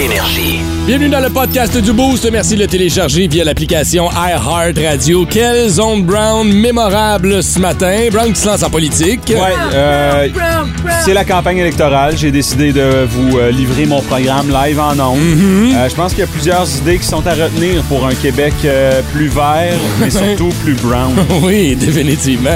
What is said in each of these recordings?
Énergie. Bienvenue dans le podcast du Boost. Merci de le télécharger via l'application iHeartRadio. Quelle zone Brown mémorable ce matin. Brown qui se lance en politique. Ouais, euh, c'est la campagne électorale. J'ai décidé de vous euh, livrer mon programme live en ondes. Euh, je pense qu'il y a plusieurs idées qui sont à retenir pour un Québec euh, plus vert, mais surtout plus brown. Oui, définitivement.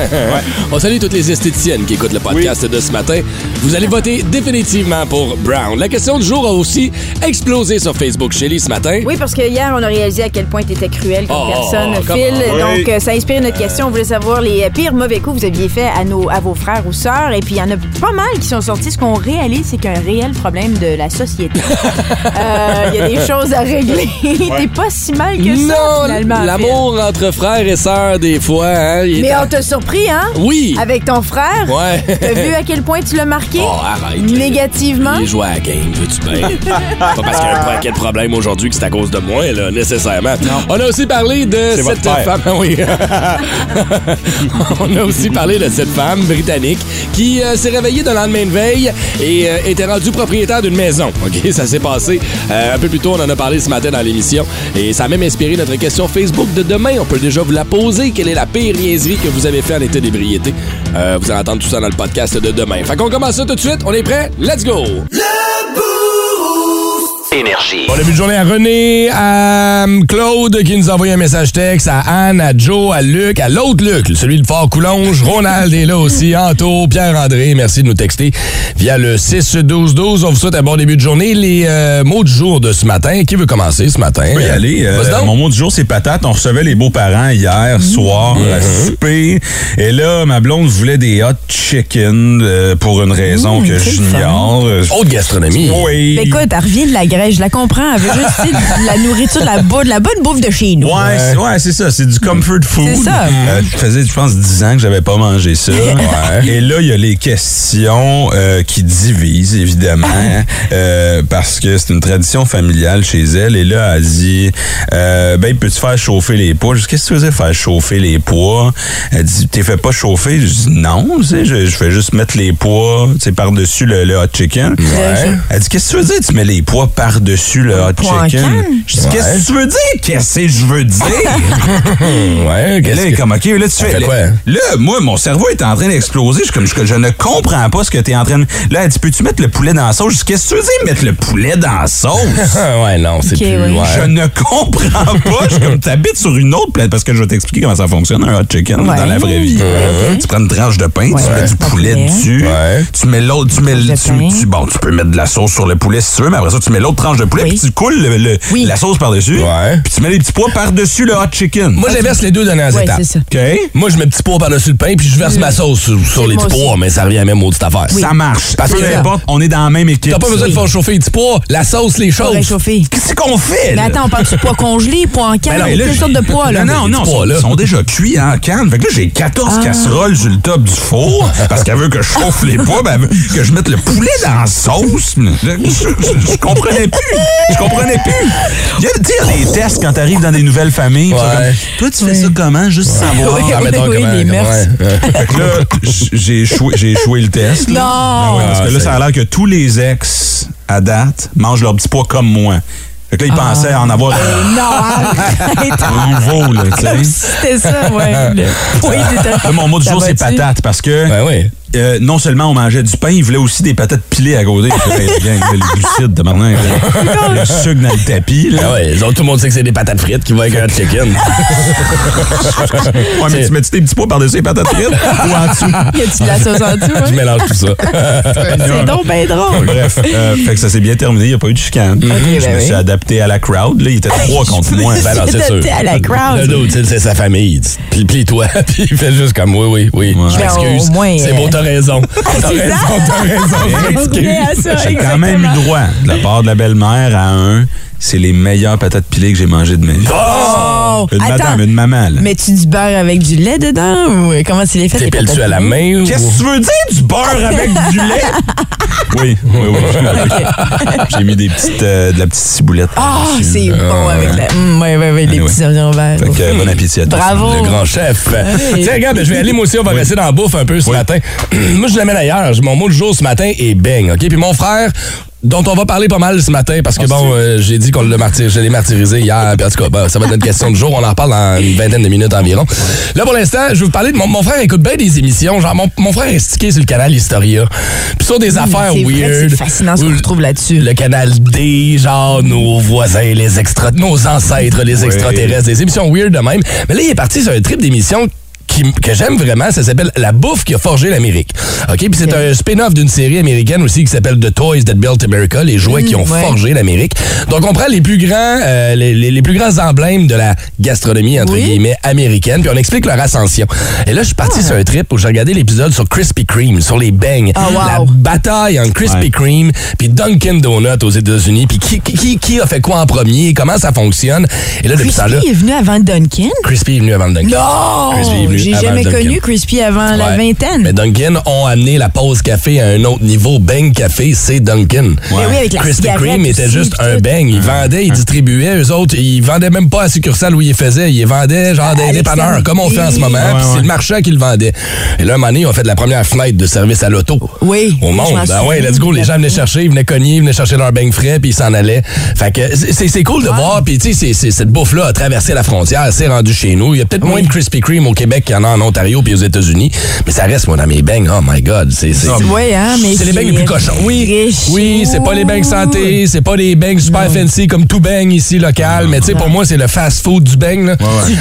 On salue toutes les esthéticiennes qui écoutent le podcast de ce matin. Vous allez voter définitivement pour Brown. La question du jour a aussi explosé sur Facebook Shelly ce matin. Oui, parce que hier, on a réalisé à quel point tu étais cruel comme Oh, personne, comment? Phil. Oui. Donc, euh, ça a inspiré notre question. On voulait savoir les euh, pires mauvais coups que vous aviez fait à, nos, à vos frères ou sœurs. Et puis, il y en a pas mal qui sont sortis. Ce qu'on réalise, c'est qu'il y a un réel problème de la société. Euh, Il y a des choses à régler. T'es pas si mal que ça, non, finalement. L'amour entre frères et sœurs, des fois. Hein, est Mais on t'a surpris, hein? Oui. Avec ton frère? Ouais. T'as vu à quel point tu l'as marqué? Oh, arrête. Négativement? Il joue à la game, veux-tu bien? pas parce qu'il y a un paquet de problèmes aujourd'hui que c'est à cause de moi, là, nécessairement. On a aussi parlé de cette femme. Oui. On a aussi parlé de cette femme britannique qui euh, s'est réveillée de lendemain de veille et euh, était rendue propriétaire d'une maison. OK, ça s'est passé euh, un peu plus tôt. On en a parlé ce matin dans l'émission et ça a même inspiré notre question Facebook de demain. On peut déjà vous la poser. Quelle est la pire niaiserie que vous avez fait en état d'ébriété? Euh, vous allez entendre tout ça dans le podcast de demain. Fait qu'on commence ça tout de suite. On est prêt? Let's go! Énergie. Bon début de journée à René, à hum, Claude qui nous a envoyé un message texte, à Anne, à Joe, à Luc, à l'autre Luc, celui de Fort Coulonge, Ronald est là aussi, Anto, Pierre-André, merci de nous texter via le 6-12-12. On vous souhaite un bon début de journée. Les euh, mots du jour de ce matin, qui veut commencer ce matin? Oui, allez. euh, mon mot du jour, c'est patate. On recevait les beaux-parents hier soir à souper. Et là, ma blonde voulait des hot chicken euh, pour une raison Mmh, que j'ignore. Euh, Haute gastronomie. Oui. Ben écoute, elle revient de la Grèce, je la comprends. Elle veut juste de la nourriture, de la, bouffe, de la bonne bouffe de chez nous. Ouais, c'est- ouais, c'est ça. C'est du comfort food. C'est ça. Euh, ça faisait, je pense, 10 ans que j'avais pas mangé ça. Ouais. Et là, il y a les questions euh, qui divisent, évidemment, euh, parce que c'est une tradition familiale chez elle. Et là, elle dit, euh, ben, peux-tu faire chauffer les pois? Je qu'est-ce que tu faisais faire chauffer les pois? Elle dit, t'es fait pas chauffer? Je dis, non, tu sais, je, je fais juste mettre les pois, par-dessus le, le hot chicken. Ouais. Elle dit, qu'est-ce que tu veux dire? Tu mets les pois par-dessus le hot chicken? canne? Je dis, qu'est-ce que tu veux dire? Qu'est-ce que je veux dire? Ouais, qu'est-ce là, il est que... comme, OK, là, tu fais. fait là, quoi? là, moi, mon cerveau est en train d'exploser. Je, comme, je, je ne comprends pas ce que tu es en train de. Là, elle dit, peux-tu mettre le poulet dans la sauce? Je dis, qu'est-ce que tu veux dire, mettre le poulet dans la sauce? ouais, non, c'est plus... ouais. ouais. Je ne comprends pas. Je suis comme, t'habites sur une autre planète parce que je vais t'expliquer comment ça fonctionne, un hot chicken, Ouais. dans la vraie vie. Tu prends une tranche de pain, tu mets du poulet dessus, Ouais. tu mets l'autre, tu mets tu- bon, tu peux mettre de la sauce sur le poulet si tu veux, mais après ça, tu mets l'autre tranche de poulet, Oui. puis tu coules le- le- Oui. la sauce par-dessus, Ouais. puis tu mets les petits pois par-dessus le hot chicken. Moi, j'inverse les deux dernières Ouais, étapes. c'est ça. OK? Moi, je mets petit pois par-dessus le pain, puis je verse ma sauce sur, sur les petits aussi. pois, mais ça revient à la même maudite affaire. Ça marche. Parce Peu que- importe, on est dans la même équipe. T'as pas besoin de faire chauffer les petits pois, la sauce, les choses. réchauffer. Qu'est-ce qu'on fait? Mais attends, on parle du pois congelé, pois en canne, Ben non, là, quelle sorte de pois, là? Non, non, non, petits ils là. sont, sont déjà cuits en canne. Fait que là, j'ai 14 Ah. casseroles sur le top du four parce qu'elle veut que je chauffe les pois, ben, elle veut que je mette le poulet dans la sauce. Je, je- je- je comprenais plus. Je comprenais plus. Y a des tests quand t'arrives dans des nouvelles familles. Ouais. comme, Toi, tu fais ça comment? Juste savoir? Oui, Ah, oui, mettons oui, comment- les mœurs. ouais, ouais. Fait que là, j- j'ai échoué, j'ai échoué le test. là. Non! Ben ouais, parce que Ah, là, c'est- ça a l'air que tous les ex, à date, mangent leur petit pois comme moi. Fait que là, ils pensaient en avoir un, Non, un nouveau, là, tu sais. C'était ça, ouais. Le était- Là, mon mot du jour, c'est patate parce que Ben oui. Euh, non seulement on mangeait du pain, ils voulaient aussi des patates pilées à côté. Je fais, Hey, gang, le. Le sucre dans le tapis. Là. Ah ouais, les autres, tout le monde sait que c'est des patates frites qui vont avec un chicken. Ouais, mais tu mets-tu tes petits pois par-dessus les patates frites? Ou en dessous? Y a-tu de la sauce en dessous? Je mélange tout ça. C'est donc bien drôle. Bref, euh, fait que ça s'est bien terminé, il n'y a pas eu de chicane. je ben me oui. suis adapté à la crowd. Là, il était trois contre moi. Ben c'est sûr. À la Le crowd. sais, c'est sa famille. Puis plie-toi, puis il fait juste comme oui, oui, oui. Je Ben, m'excuse. au moins, C'est beau, t'as raison. T'as raison, t'as raison. J'ai quand même eu droit de la part de la belle-mère à un. C'est les meilleures patates pilées que j'ai mangées de ma vie. Oh! Une Attends, madame, une maman, là. mets-tu du beurre avec du lait dedans ou comment tu les T'épelles-tu patates à la main ou... Qu'est-ce que tu veux dire du beurre avec du lait? Oui, oui, oui. J'ai mis des petites, euh, de la petite ciboulette. Ah, c'est bon avec la. Mm, ouais, ouais, ouais, des petits oignons verts. Fait que, euh, bon appétit à tous. Bravo. Le grand chef. Tiens, regarde, je vais aller moi aussi, on va rester dans la bouffe un peu ce matin. moi, je l'amène ailleurs. Mon mot du jour ce matin est bang, OK? Puis mon frère dont on va parler pas mal ce matin parce que bon, euh, j'ai dit qu'on l'a martyr, je l'ai martyrisé hier. Puis en tout cas, ben, ça va être notre question du jour. On en reparle dans une vingtaine de minutes environ. Là, pour l'instant, je vais vous parler de mon, mon frère écoute bien des émissions. Genre, mon, mon frère est stické sur le canal Historia. Puis sur des affaires weird. C'est fascinant ce qu'on Ou- retrouve là-dessus. le canal D, genre nos voisins, les extra, nos ancêtres, les extraterrestres, des émissions weird de même. Mais là, il est parti sur un trip d'émissions qui- que j'aime vraiment, ça s'appelle La bouffe qui a forgé l'Amérique. OK, puis c'est un spin-off d'une série américaine aussi qui s'appelle The Toys That Built America, les jouets qui ont ouais. forgé l'Amérique. Donc on prend les plus grands euh, les, les- les plus grands emblèmes de la gastronomie entre Oui. guillemets américaine, puis on explique leur ascension. Et là, je suis parti sur un trip où j'ai regardé l'épisode sur Krispy Kreme, sur les beignes, Ah, wow. la bataille entre Krispy Ouais. Kreme puis Dunkin' Donut aux États-Unis, puis qui, qui, qui a fait quoi en premier, comment ça fonctionne? Et là, depuis ça là, Crispy est venu avant Dunkin'? Crispy est venu avant Dunkin'. Non! Crispy est venu J'ai jamais Dunkin'. connu Crispy avant la Ouais. vingtaine. Mais Dunkin' ont amené la pause café à un autre niveau. Bang Café, c'est Dunkin'. Mais oui, avec la Krispy Kreme était aussi, juste un bang. Ils vendaient, ils distribuaient. Eux autres, ils vendaient même pas à succursale où ils faisaient. Ils vendaient genre des À dépanneurs, comme on fait en ce moment. Puis c'est le marchand qui le vendait. Et là, un moment donné, on fait de la première fenêtre de service à l'auto. Oui, Au monde. Ben ouais, let's go. Les gens venaient chercher, ils venaient cogner, ils venaient chercher leur bang frais, puis ils s'en allaient. Fait que c'est- cool de voir. Puis tu sais, c'est- c'est- cette bouffe-là a traversé la frontière, c'est rendu chez nous. Il y a peut-être moins de Krispy Kreme au Québec qu'il y en a en Ontario puis aux États-Unis. Mais ça reste, moi, dans mes bangs. Oh my God. C'est c'est- Oui, hein, mais c'est les bangs les plus cochons. Oui, oui, c'est pas les bangs santé, c'est pas les bangs super fancy comme tout bang ici local, mais tu sais pour moi c'est le fast food du bang là.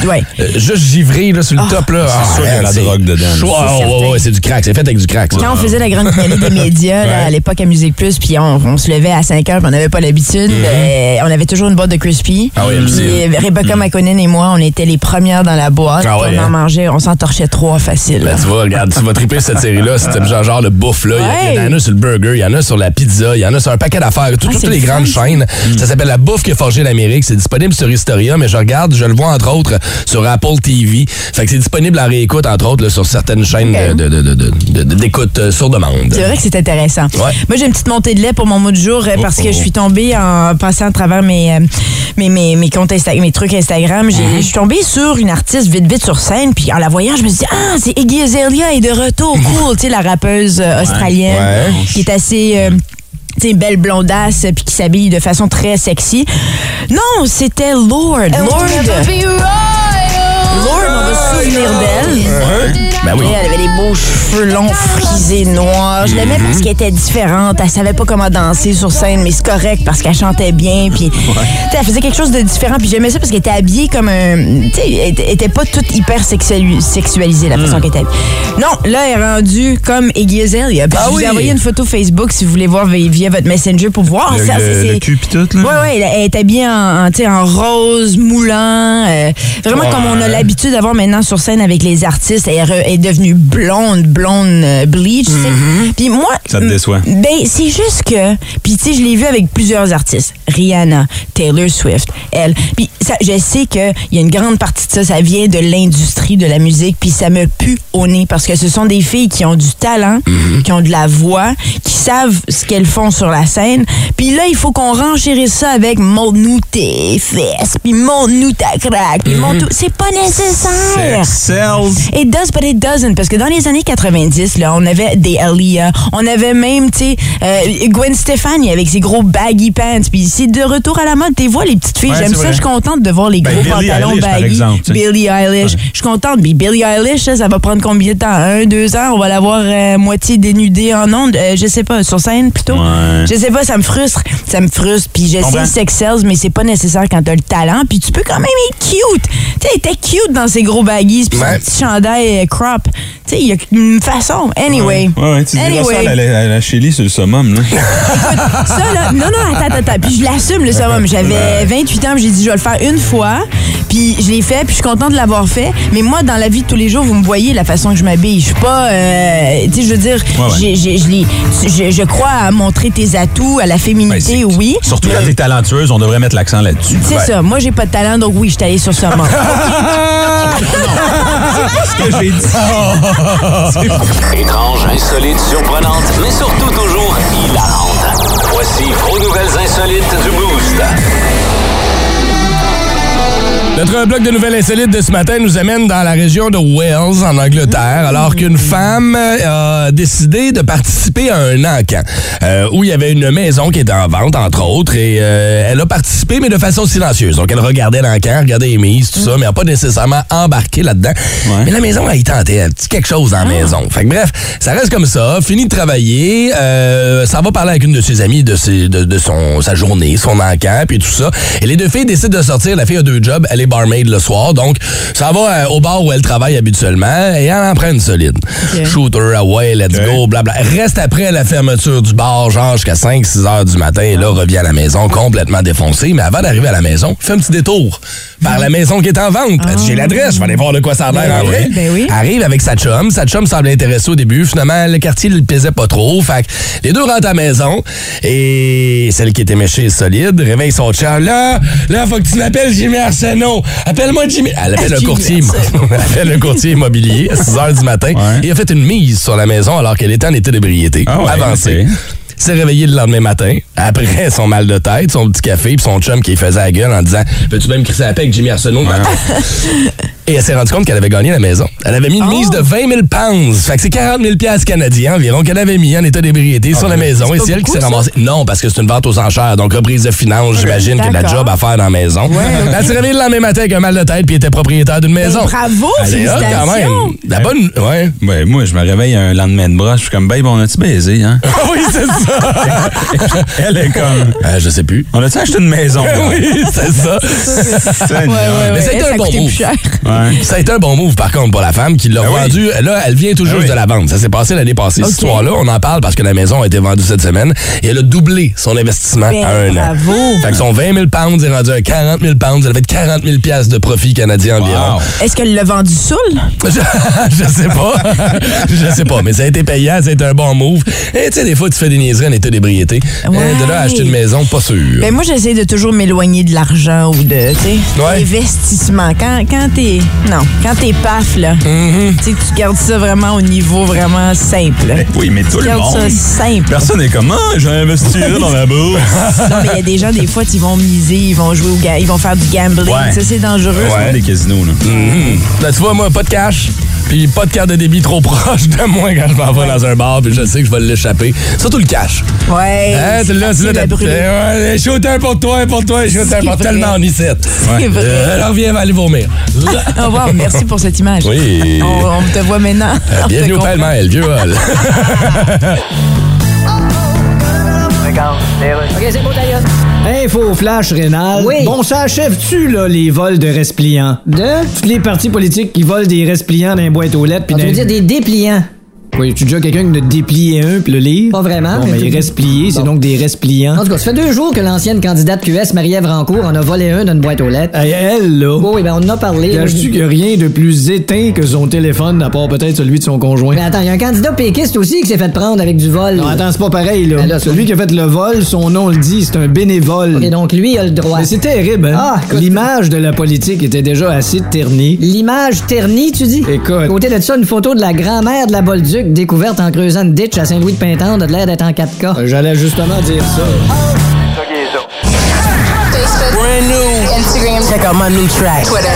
Ouais. Euh, juste givré là sur le top là. Ah, sûr qu'il y a la c'est drogue dedans. C'est Ah, ouais, ouais, c'est du crack, c'est fait avec du crack. Quand on faisait la grande finale des médias Ouais. à l'époque à Musique Plus, puis on, se levait à 5 heures, puis on n'avait pas l'habitude, ben, on avait toujours une boîte de Crispy. Ah oui, Puis, absolument. Rebecca McConnell et moi, on était les premières dans la boîte. Ah ouais, on en hein? mangeait, on s'en torchait trois facile. Ben, tu vois, regarde, tu vas triper cette série-là, c'est genre, genre le bouffe, là. Il y en a sur le burger, il y en a sur la pizza, il y en a sur un paquet d'affaires, tout- Ah, toutes les le grandes fun, ça. chaînes. Ça s'appelle La bouffe qui a forgé l'Amérique. C'est disponible sur Historia, mais je regarde, je le vois entre autres sur Apple TV. Fait que c'est disponible en réécoute, entre autres, là, sur certaines chaînes de- de- de- d'écoute euh, sur demande. C'est vrai que c'est intéressant. Ouais. Moi, j'ai une petite montée de lait pour mon mot du jour euh, parce Oh, que oh. je suis tombée en passant à travers mes, euh, mes, mes, mes comptes Insta- mes trucs Instagram. Mm-hmm. Je suis tombée sur une artiste vite, vite sur scène. Puis en la voyant, je me suis dit, ah, c'est Iggy Azalea est de retour. Cool, tu sais, la rappeuse euh, australienne Ouais. qui est assez. euh, tu sais, belle blondasse puis qui s'habille de façon très sexy. Non, c'était Lord. Lord. Lord, on va se souvenir d'elle. Ben oui. Elle avait les beaux cheveux longs, frisés, noirs. Je l'aimais parce qu'elle était différente. Elle savait pas comment danser sur scène, mais c'est correct parce qu'elle chantait bien. Puis, tu sais, elle faisait quelque chose de différent. Puis j'aimais ça parce qu'elle était habillée comme un. Tu sais, elle était- pas toute hyper sexuali- sexualisée, la façon qu'elle était habillée. Non, là, elle est rendue comme Iggy Azalea. Ah je vous oui. ai envoyé une photo Facebook si vous voulez voir via votre Messenger pour voir. Le, ça, le- cul pis tout, là. Ouais, ouais, elle, elle est habillée en, en, en rose, moulant. euh, vraiment comme on a l'habitude d'avoir maintenant sur scène avec les artistes. Elle, est devenue blonde, blonde, euh, bleach. tu sais. Puis moi. Ça te déçoit. Ben, c'est juste que. Puis, tu sais, je l'ai vu avec plusieurs artistes. Rihanna, Taylor Swift, elle. Puis, ça, je sais qu'il y a une grande partie de ça, ça vient de l'industrie de la musique. Puis, ça me pue au nez parce que ce sont des filles qui ont du talent, qui ont de la voix, qui savent ce qu'elles font sur la scène. Puis là, il faut qu'on renchérisse ça avec montre-nous tes fesses, puis montre-nous ta craque, puis montre C'est pas nécessaire. Sells. It does, but it doesn't. Parce que dans les années 90, là, on avait des Aaliyah. On avait même, tu sais, euh, Gwen Stefani avec ses gros baggy pants. Puis c'est de retour à la mode. Tu vois, les petites filles, Ouais, j'aime ça. Je suis contente de voir les Ben, gros Billie pantalons Eilish, baggy. exemple. Billie Eilish. Je suis contente. Mais Billie Eilish, ça, ça va prendre combien de temps? Un, deux ans? On va la voir euh, moitié dénudée en ondes. Euh, je sais pas, sur scène plutôt? Ouais. Je sais pas, ça me frustre. Ça me frustre. Puis je sais sex sells, mais c'est pas nécessaire quand t'as le talent. Puis tu peux quand même être cute. Tu sais, était cute dans ses gros baggies, puis Ouais. son petit chandail euh, crop. Sais, il y a une façon. Anyway. Ouais, ouais, tu Anyway. ça à la, à la Chili sur le summum, là. Ça, là, non, non, attends, attends, attends. Puis je l'assume, le summum. J'avais 28 ans, j'ai dit, je vais le faire une fois. Puis je l'ai fait, puis je suis contente de l'avoir fait. Mais moi, dans la vie de tous les jours, vous me voyez la façon que je m'habille. Je suis pas. euh, tu sais, je veux dire, Ouais, ouais. j'ai- j'ai- je je- crois à montrer tes atouts, à la Ben, féminité, c'est- oui. Surtout quand t'es talentueuse, on devrait mettre l'accent là-dessus. C'est ça. Moi, j'ai pas de talent, donc oui, je suis allée sur Summum. ce que j'ai dit. Étrange, insolite, surprenante, mais surtout toujours hilarante. Voici vos nouvelles insolites du Boost. Notre bloc de nouvelles insolites de ce matin nous amène dans la région de Wales, en Angleterre, alors qu'une femme euh, a décidé de participer à un encan euh, où il y avait une maison qui était en vente, entre autres, et euh, elle a participé, mais de façon silencieuse. Donc, elle regardait l'encan, regardait les mises, tout ça, mais elle n'a pas nécessairement embarqué là-dedans. Mais la maison, elle y tentait, un petit quelque chose dans la maison. Fait que bref, ça reste comme ça, fini de travailler, euh, ça va parler avec une de ses amies de, ses- de, de son, sa journée, son encan, puis tout ça. Et les deux filles décident de sortir. La fille a deux jobs, elle est barmaid le soir, donc ça va euh, au bar où elle travaille habituellement et elle en prend une solide. Shooter, away, let's go, blabla. Reste après la fermeture du bar, genre jusqu'à 5-6 heures du matin, et là, revient à la maison complètement défoncée. Mais avant d'arriver à la maison, fait un petit détour par la maison qui est en vente. J'ai l'adresse, je vais aller voir de quoi ça a l'air en vrai. Ben oui. Arrive avec sa chum. Sa chum semble intéressée au début. Finalement, le quartier ne le plaisait pas trop. Fait que les deux rentrent à la maison. Et celle qui était méchée et solide réveille son chum. Là, là, faut que tu m'appelles Jimmy Arsenault. Appelle-moi Jimmy. Elle appelle le Jimmy courtier. Elle appelle le courtier immobilier à 6 heures du matin. Ouais. Il a fait une mise sur la maison alors qu'elle était en état d'ébriété. Ah ouais, Avancée. S'est réveillé le lendemain matin, après son mal de tête, son petit café, puis son chum qui faisait la gueule en disant Peux-tu même crisser la paix avec Jimmy Arsenault Et elle s'est rendue compte qu'elle avait gagné la maison. Elle avait mis une mise de 20 000 pounds. Fait que c'est 40 000 piastres canadiens environ qu'elle avait mis en état d'ébriété sur la maison. Et c'est elle qui s'est ramassée. Non, parce que c'est une vente aux enchères. Donc, reprise de finances, j'imagine qu'il y a de la job à faire dans la maison. Elle s'est réveillée le lendemain matin avec un mal de tête puis était propriétaire d'une maison. Ben, bravo, Elle est hot quand même. La bonne. Ouais. Ouais, moi, je me réveille un lendemain de broche, je suis comme, babe, on a-tu baisé, hein? Ah oui, c'est ça. Elle est comme, Euh, je sais plus. on a-tu acheté une maison? oui, c'est ça. Seigneur. Mais ça a été un bon move. Ouais. Ça a été un bon move, par contre, pour la femme qui l'a Ah oui. vendu. Là, elle vient tout Ah juste oui. de la vente. Ça s'est passé l'année passée, cette histoire-là. On en parle parce que la maison a été vendue cette semaine et elle a doublé son investissement Ben, à un an. bravo. Fait que son 20 000 pounds est rendu à 40 000 pounds. Elle fait 40 000 piastres de profit canadien environ. Wow. Est-ce qu'elle l'a vendu saoul? Je, je sais pas. je sais pas, mais ça a été payant, ça a été un bon move. Et tu sais, des fois, tu fais des en état d'ébriété. Ouais. Euh, De là à acheter une maison, pas sûr. Ben moi, j'essaie de toujours m'éloigner de l'argent ou de, Ouais. l'investissement. Quand, quand t'es, non, quand t'es paf, là, tu sais, tu gardes ça vraiment au niveau vraiment simple. là. Oui, mais tout Tu le gardes monde. ça simple. Personne n'est comme, ah, j'ai investi là dans la bourse. Non, mais il y a des gens, des fois, ils vont miser, ils vont jouer au ga- ils vont faire du gambling. Ouais. Ça, c'est dangereux. Ouais, des casinos, là. Là, tu vois, moi, pas de cash. Puis pas de carte de débit trop proche de moi quand je m'en vais dans un bar, puis je sais que je vais l'échapper. Surtout le cash. Ouais. Hein, c'est tu l'as, tu l'as. Ouais, shooter pour toi, pour toi, shooter C'est pour tellement en ici. C'est vrai. Euh, alors viens, va aller vomir. Oh, wow, merci pour cette image. Oui. On, on te voit maintenant. Euh, On bienvenue au pêle-mêle, vieux hall. Info flash rénal. Oui. Bon, ça achève-tu, là, les vols de respliants? De? Toutes les partis politiques qui volent des respliants dans les boîtes aux lettres. puis Ah, tu veux dire des dépliants? Oui, tu déjà quelqu'un qui a déplié un puis le lire? Pas vraiment, Bon, mais mais tu- resplié, c'est Bon. donc des respliants. En tout cas, ça fait deux jours que l'ancienne candidate QS, Marie-Ève Rancourt, en a volé un d'une boîte aux lettres. Hey, elle, là. Oui, oui, ben on en a parlé. Caches-tu qu'il n'y a rien de plus éteint que son téléphone, à part peut-être celui de son conjoint? Mais attends, il y a un candidat péquiste aussi qui s'est fait prendre avec du vol. Non, attends, c'est pas pareil, là. Ben là, celui qui a fait le vol, son nom le dit, c'est un bénévole. Et donc lui, il a le droit. Mais c'est terrible, hein? Ah, L'image de la politique était déjà assez ternie. L'image ternie, tu dis? Écoute. Côté de ça, une photo de la grand-mère de la Bolduc découverte en creusant une ditch à Saint-Louis-de-Pintendre a de l'air d'être en 4K. Euh, J'allais justement dire ça. Instagram. Check out my new track. Twitter.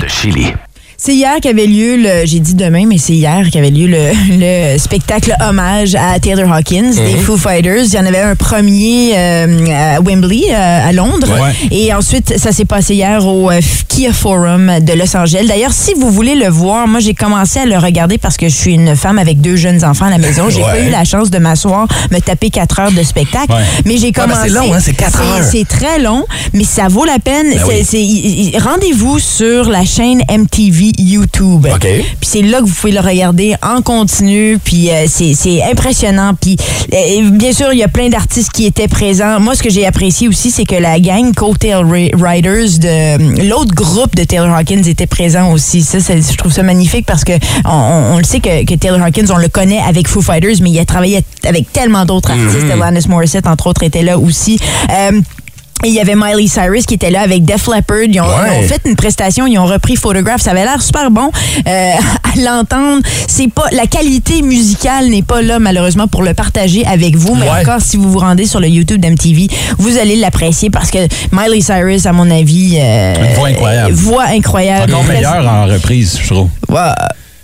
De Chili. C'est hier qu'avait lieu le. J'ai dit demain, mais c'est hier qu'avait lieu le, le spectacle hommage à Taylor Hawkins des Mhm. Foo Fighters. Il y en avait un premier euh, à Wembley, euh, à Londres. Ouais. Et ensuite, ça s'est passé hier au euh, Kia Forum de Los Angeles. D'ailleurs, si vous voulez le voir, moi, j'ai commencé à le regarder parce que je suis une femme avec deux jeunes enfants à la maison. J'ai pas eu la chance de m'asseoir, me taper quatre heures de spectacle. Ouais. Mais j'ai ben, commencé. c'est long, hein, c'est quatre heures. C'est très long, mais ça vaut la peine. Ben oui. Rendez-vous sur la chaîne MTV YouTube. OK. Puis c'est là que vous pouvez le regarder en continu. Puis euh, c'est c'est impressionnant. Puis euh, bien sûr, il y a plein d'artistes qui étaient présents. Moi, ce que j'ai apprécié aussi, c'est que la gang Coattail Ri- Riders de l'autre groupe de Taylor Hawkins était présent aussi. Ça, je trouve ça magnifique parce que on, on- on le sait que, que Taylor Hawkins, on le connaît avec Foo Fighters, mais il a travaillé avec tellement d'autres artistes. Alanis Morissette, entre autres, était là aussi. Euh, Et il y avait Miley Cyrus qui était là avec Def Leppard. Ils ont, Ouais. ils ont fait une prestation, ils ont repris Photograph. Ça avait l'air super bon euh, à l'entendre. C'est pas la qualité musicale n'est pas là malheureusement pour le partager avec vous. Mais Ouais. encore, si vous vous rendez sur le YouTube d'MTV, vous allez l'apprécier parce que Miley Cyrus, à mon avis, euh, Une voix incroyable. voix incroyable. Encore Pres- meilleur en reprise, je trouve. Ouais.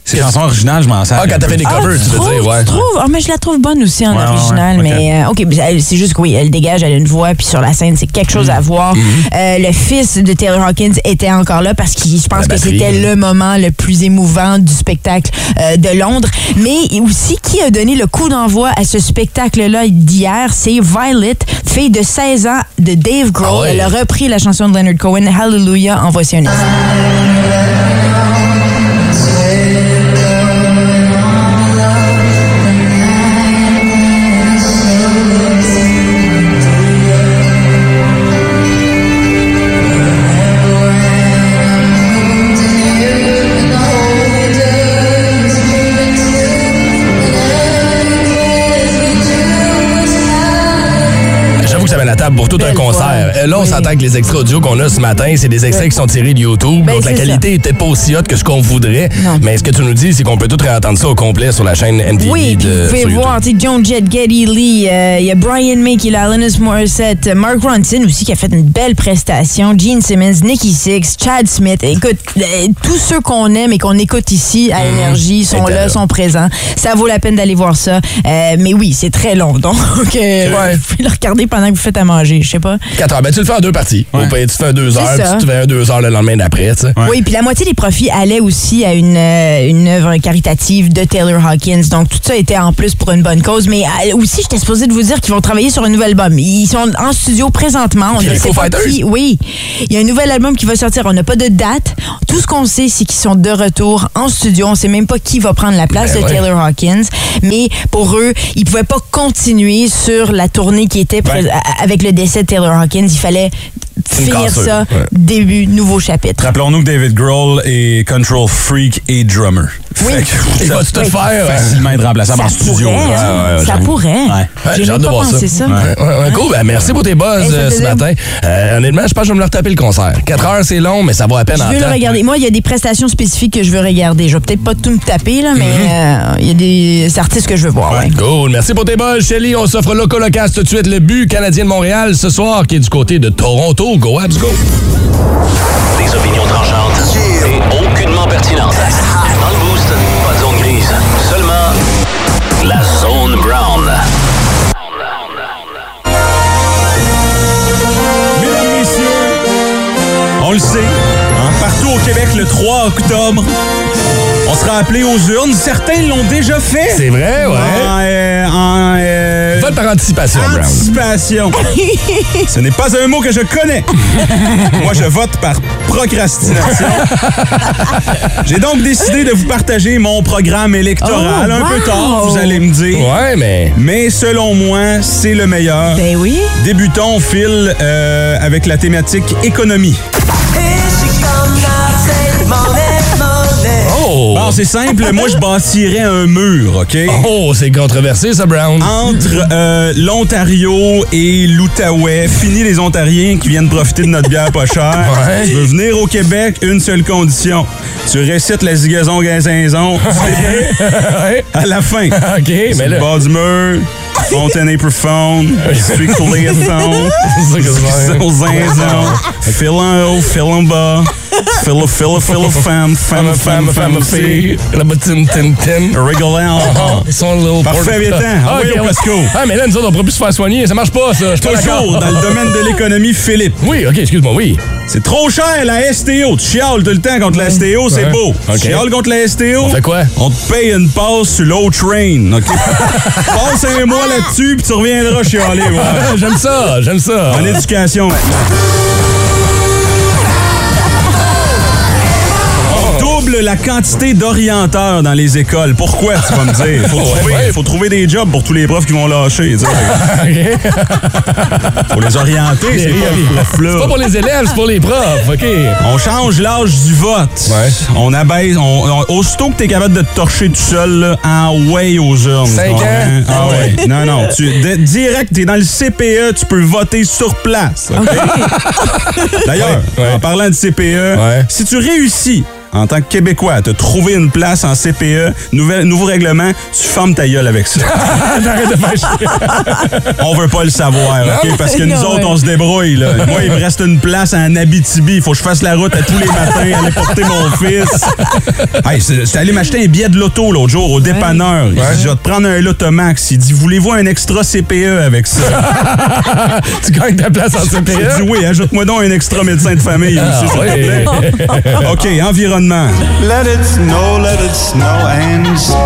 Ces chansons originales, je m'en sers. Ah, quand t'as fait des covers, tu veux dire, ouais. tu trouves? Ah, mais je la trouve bonne aussi en original. Mais euh, OK, c'est juste que oui, elle dégage, elle a une voix, puis sur la scène, c'est quelque Mm. chose à voir. Mm-hmm. Euh, le fils de Taylor Hawkins était encore là parce que je pense que c'était le moment le plus émouvant du spectacle euh, de Londres. Mais aussi, qui a donné le coup d'envoi à ce spectacle-là d'hier? C'est Violet, fille de 16 ans de Dave Grohl. Ah. Elle a repris la chanson de Leonard Cohen, Hallelujah, en voici un extrait. Les extraits audio qu'on a ce matin, c'est des extraits qui sont tirés de YouTube. Ben, donc la qualité peut-être pas aussi haute que ce qu'on voudrait. Non. Mais ce que tu nous dis, c'est qu'on peut tout réentendre ça au complet sur la chaîne MTV Oui, de vous pouvez voir, tu John Jett, Geddy Lee, euh, il y a Brian May qui est là, Alanis Morissette, Mark Ronson aussi qui a fait une belle prestation, Gene Simmons, Nicky Six, Chad Smith. Écoute, euh, tous ceux qu'on aime et qu'on écoute ici à Énergie sont là, là. sont présents. Ça vaut la peine d'aller voir ça. Euh, mais oui, c'est très long, donc euh, vous pouvez le regarder pendant que vous faites à manger, je sais pas. 4 heures. Ben, tu le fais en deux parties. Au pire, tu fais un deux heures, puis tu fais un deux heures le lendemain d'après, tu sais. Oui, puis la moitié des profits allaient aussi à une, euh, une œuvre caritative de Taylor Hawkins. Donc, tout ça était en plus pour une bonne cause. Mais euh, aussi, j'étais supposée de vous dire qu'ils vont travailler sur un nouvel album. Ils sont en studio présentement. On ne sait pas qui. Oui. Il y a un nouvel album qui va sortir. On n'a pas de date. Tout ce qu'on sait, c'est qu'ils sont de retour en studio. On sait même pas qui va prendre la place Ben de ouais. Taylor Hawkins. Mais pour eux, ils pouvaient pas continuer sur la tournée qui était Ben. avec le décès de Taylor Hawkins. Il fallait finir cassure, ça. ouais. Début, nouveau chapitre. Rappelons-nous que David Grohl est control freak et drummer. Oui. Fait que Il ça va tout faire. hein? facilement être remplaçable Ça en studio. hein? ça pourrait. J'ai hâte de voir ça. pensé ça. Cool. Ben, merci pour tes buzz euh, ce matin. Euh, honnêtement, je pense que je vais me le retaper le concert. 4 heures, c'est long, mais ça vaut à peine Je en veux le regarder. Moi, il y a des prestations spécifiques que je veux regarder. Je vais peut-être pas tout me taper, là, mais euh, il y a des artistes que je veux voir. Cool. Merci pour tes buzz, Shelly. On s'offre Loco Locas tout de suite. Le but canadien de Montréal ce soir qui est du côté de Toronto. Go Habs, go! Des opinions tranchantes et aucunement pertinentes. Dans le boost, pas de zone grise. Seulement la zone brown. Mesdames, messieurs, on le sait, hein, partout au Québec, le 3 octobre, on sera appelé aux urnes. Certains l'ont déjà fait. C'est vrai, ouais. En, euh, en, euh, Vote par anticipation, Brown. anticipation. Ce n'est pas un mot que je connais. Moi, je vote par procrastination. J'ai donc décidé de vous partager mon programme électoral. Oh, un peu tard, vous allez me dire. Ouais, mais. Mais selon moi, c'est le meilleur. Ben oui. Débutons, Phil, euh, avec la thématique économie. Oh! C'est simple. Moi, je bâtirais un mur, OK? Oh, c'est controversé, ça, Brown. Entre euh, l'Ontario et l'Outaouais, fini les Ontariens qui viennent profiter de notre bière pas chère. Ouais. Tu veux venir au Québec, une seule condition. Tu récites la zigaison gazinzon ouais. à la fin. OK, mais le là. bord du mur, Fontaine profonde, strictly a song, C'est ça que c'est. Zigzon, zinzon, fil en haut, fil en bas, fil a fil a fil a femme, Femme, femme, femme, femme, fille. La bottine, tin, tin. Rigolant. Ils sont little Parfait, pork- viens-t'en. Ah, Envoyez ok, au. Costco. Ah, mais là, nous autres, on pourrait plus se faire soigner. Ça marche pas, ça. Je Toujours dans le domaine de l'économie, Philippe. Oui, OK, excuse-moi, oui. C'est trop cher, la STO. Tu chiales tout le temps contre la STO, c'est beau. Tu chiales contre la STO. On fait quoi? On te paye une passe sur l'autre train. OK? Passe un mois là-dessus, puis tu reviendras chialer. Ah, J'aime ça, j'aime ça. En éducation maintenant. Double la quantité d'orienteurs dans les écoles. Pourquoi, tu vas me dire? Faut trouver, faut trouver des jobs pour tous les profs qui vont lâcher. Faut les orienter, c'est pas les. C'est pas pour les élèves, c'est pour les profs, OK. On change l'âge du vote. Ouais. On abaisse. On, on- aussitôt que t'es capable de te torcher tout seul, là, en way aux urnes. Cinq Ouais. ans? Ah Ah ouais. Non, non. Tu, de- direct, t'es dans le CPE, tu peux voter sur place. D'ailleurs, Ouais, ouais. en parlant de CPE, si tu réussis en tant que Québécois te trouver une place en CPE, nouvel, nouveau règlement, tu fermes ta gueule avec ça. De. On veut pas le savoir, OK? Parce que nous autres, on se débrouille, là. Moi, il me reste une place en Abitibi. Il faut que je fasse la route à tous les matins, aller porter mon fils. Hey, allé m'acheter un billet de loto l'autre jour au dépanneur. Il dit, je vais te prendre un Lotomax. Il dit, voulez-vous un extra CPE avec ça? tu gagnes ta place en J'ai dit, CPE. oui, ajoute-moi donc un extra médecin de famille Ah, aussi, oui. OK, environnement. Let it snow, let it snow and snow.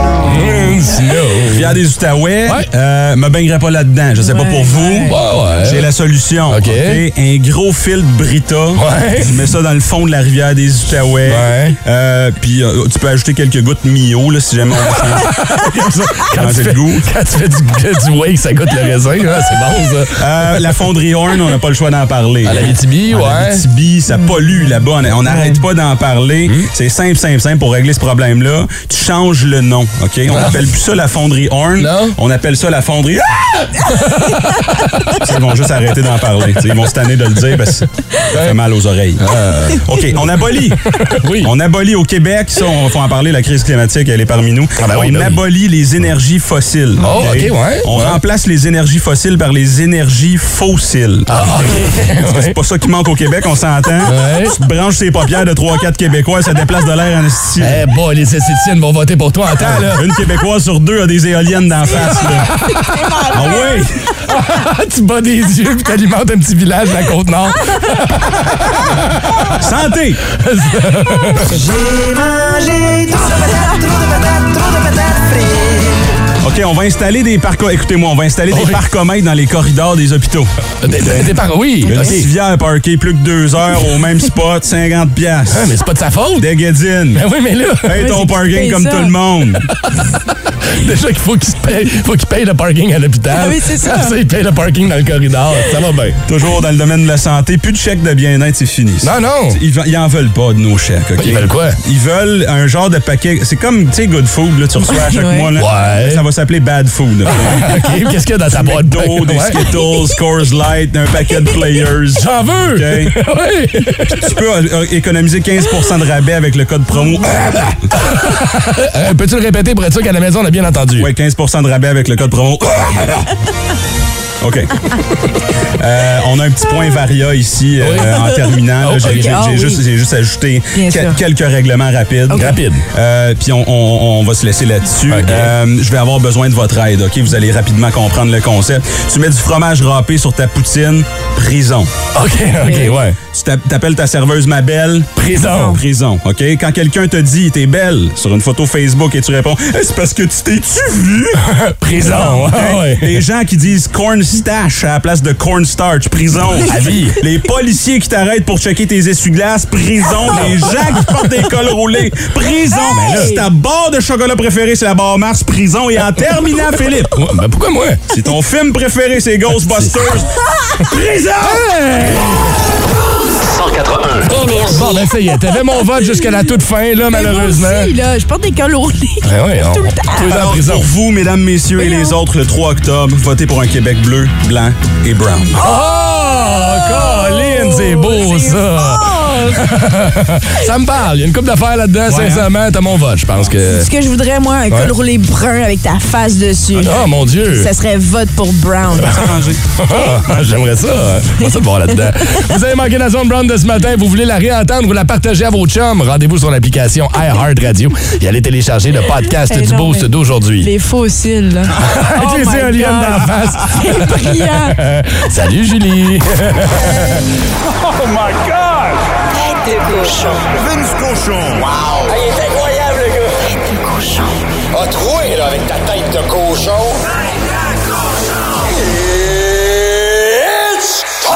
Snow. Rivière des Outaouais, Ouais. euh, me baignerai pas là-dedans. Je sais pas pour vous. Ouais, ouais. J'ai la solution. OK. Un gros fil de Brita. Ouais. Tu mets ça dans le fond de la rivière des Outaouais. Ouais. Euh, Puis euh, tu peux ajouter quelques gouttes Mio là, si jamais on quand, tu le fais, goût? quand tu fais du, du wake, ça goûte le raisin. hein, c'est bon, ça. Euh, la fonderie Horn, on n'a pas le choix d'en parler. À l'Abitibi, À ouais. l'Abitibi, ça pollue là-bas. On- On n'arrête pas d'en parler. Hmm. C'est simple, simple, simple pour régler ce problème-là. Tu changes le nom, OK? On n'appelle plus ça la fonderie Horn. Non? On appelle ça la fonderie... Ah! Ils vont juste arrêter d'en parler. T'sais, ils vont se tanner de le dire parce que ça fait mal aux oreilles. OK, on abolit. Oui. On abolit au Québec, ça, on faut en parler, la crise climatique, elle est parmi nous. Ah ben oui, on ben oui. abolit les énergies fossiles. Oh, OK, ouais. On Ouais. remplace les énergies fossiles par les énergies fossiles. Ah. C'est pas ça qui manque au Québec, on s'entend. Ouais. Tu te branches ses paupières de 3-4 Québécois, ça déplace de l'air en esti. Eh, bon, les esthéticiennes vont voter pour toi en temps, là. Une Québécoise sur deux a des éoliennes d'en face. Là. Ah oui? tu bats des yeux puis t'alimentes un petit village de la Côte-Nord. Santé! OK, on va installer des parcomètres. Écoutez-moi, on va installer des Oui. parcomètres dans les corridors des hôpitaux. Des, des- des par- oui, Une OK. civière parquée plus que deux heures au même spot, 50 piastres. Ah, mais c'est pas de sa faute. Des guédines. Ben oui, mais là, Oui, ton parking comme ça. tout le monde. déjà qu'il faut qu'il se paye, faut qu'il paye le parking à l'hôpital. Ah oui, c'est ça. Après il paye le parking dans le corridor. Ça va bien. Toujours dans le domaine de la santé, plus de chèques de bien-être, c'est fini. ça. Non, non. Ils, ils en veulent pas de nos chèques, OK? Ils veulent quoi? Ils veulent un genre de paquet. C'est comme, tu sais, Good Food, là, tu reçois à chaque Ouais. mois. Là. Ouais. Ça va s'appeler Bad Food. OK, qu'est-ce qu'il y a dans ta boîte? McDo, des Ouais. Skittles, Coors Light, un paquet de Players. J'en veux! OK. oui! tu peux euh, économiser 15% de rabais avec le code promo. Euh, Peux-tu le répéter pour être sûr qu'à la maison, on a bien entendu? Ouais, 15% de rabais avec le code promo. OK. Euh, on a un petit point Varia ici euh, en terminant. Oh, J'ai Ah j'ai oui. juste, ajouté quelques règlements rapides. Rapide. Euh, Puis on, on- on va se laisser là-dessus. Euh, je vais avoir besoin de votre aide, OK? Vous allez rapidement comprendre le concept. Tu mets du fromage râpé sur ta poutine, prison. OK, OK, ouais. Tu t'a- t'appelles ta serveuse ma belle, Prison. prison, OK? Quand quelqu'un te dit t'es belle sur une photo Facebook et tu réponds Eh, c'est parce que tu t'es-tu vu? Prison. Les gens qui disent corn stash à la place de corn starch, prison. À vie. Les policiers qui t'arrêtent pour checker tes essuie-glaces, prison. Les gens qui portent des cols roulés, prison. Mais là, si ta barre de chocolat préférée, c'est la barre Mars, prison. Et en terminant, Philippe, Ouais, ben pourquoi moi? si ton film préféré, c'est Ghostbusters, prison! 181. Énergie. Bon, ben ça y est, t'avais mon vote jusqu'à la toute fin, là, malheureusement. Moi aussi, là, je porte des cols roulés. Ben oui, on, Tout le temps. Alors, pour vous, mesdames, messieurs et les autres, le 3 octobre, votez pour un Québec bleu, blanc et brown. Oh, Colin, c'est beau, ça. ça me parle. Il y a une coupe d'affaires là-dedans, sincèrement. T'as mon vote, je pense que... Ce que je voudrais, moi, un col roulé brun avec ta face dessus. Oh, mon Dieu. Ça serait vote pour Brown. Ah, J'aimerais ça. J'aimerais ça de voir là-dedans. Vous avez manqué la zone brown de ce matin. Vous voulez la réentendre ou la partager à vos chums? Rendez-vous sur l'application iHeartRadio et allez télécharger le podcast Eh du non, Boost d'aujourd'hui. Les fossiles, là. Oh les my éoliennes God. d'en face. C'est brillant. Salut, Julie. Tête de cochon. Vince Cochon. Ah, il est incroyable, le gars! Tête de cochon. A troué, là, avec ta tête de cochon. It's time!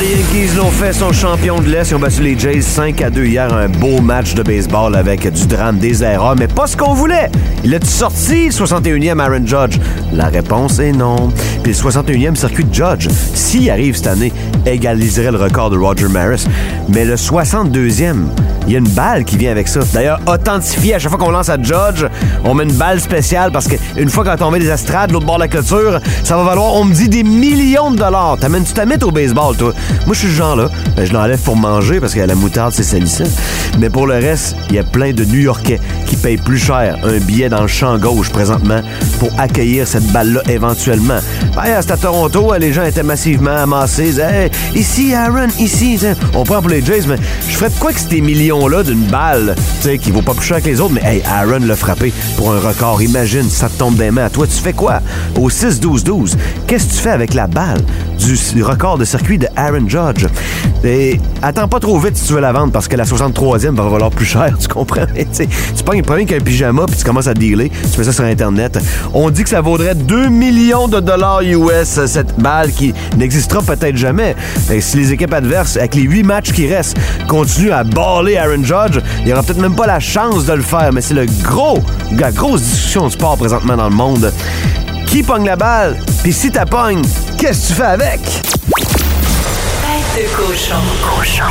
Les Yankees l'ont fait, sont champions de l'Est. Ils ont battu les Jays 5 à 2 hier. Un beau match de baseball avec du drame, des erreurs, mais pas ce qu'on voulait. Il a-tu sorti le 61e Aaron Judge? La réponse est non. Puis le 61e circuit de Judge, s'il arrive cette année, égaliserait le record de Roger Maris. Mais le 62e, il y a une balle qui vient avec ça. D'ailleurs, authentifié à chaque fois qu'on lance à Judge, on met une balle spéciale parce qu'une fois qu'on met des astrades de l'autre bord de la clôture, ça va valoir, on me dit, des millions de dollars. T'amènes-tu ta mythe au baseball, toi? Moi, je suis ce genre-là. Ben, je l'enlève pour manger parce que la moutarde, c'est salissant. Mais pour le reste, il y a plein de New-Yorkais payent plus cher un billet dans le champ gauche présentement pour accueillir cette balle-là éventuellement. Ben, c'était à Toronto, les gens étaient massivement amassés. Ici, Aaron, ici. On prend pour les Jays, mais je ferais de quoi que ces millions-là d'une balle, qui vaut pas plus cher que les autres, mais hey, Aaron l'a frappé pour un record. Imagine, ça te tombe des mains. Toi, tu fais quoi? Au 6-12-12, qu'est-ce que tu fais avec la balle du, record de circuit de Aaron Judge? Et attends pas trop vite si tu veux la vendre parce que la 63e va valoir plus cher, tu comprends? Tu pognes pas qu'un pyjama puis tu commences à dealer, tu mets ça sur Internet. On dit que ça vaudrait 2 millions de dollars US, cette balle qui n'existera peut-être jamais. Et si les équipes adverses, avec les 8 matchs qui restent, continuent à baller Aaron Judge, il n'y aura peut-être même pas la chance de le faire, mais c'est le gros, la grosse discussion de sport présentement dans le monde. Qui pogne la balle? Puis si t'as pogne, qu'est-ce que tu fais avec? Tête de cochon. Cochon.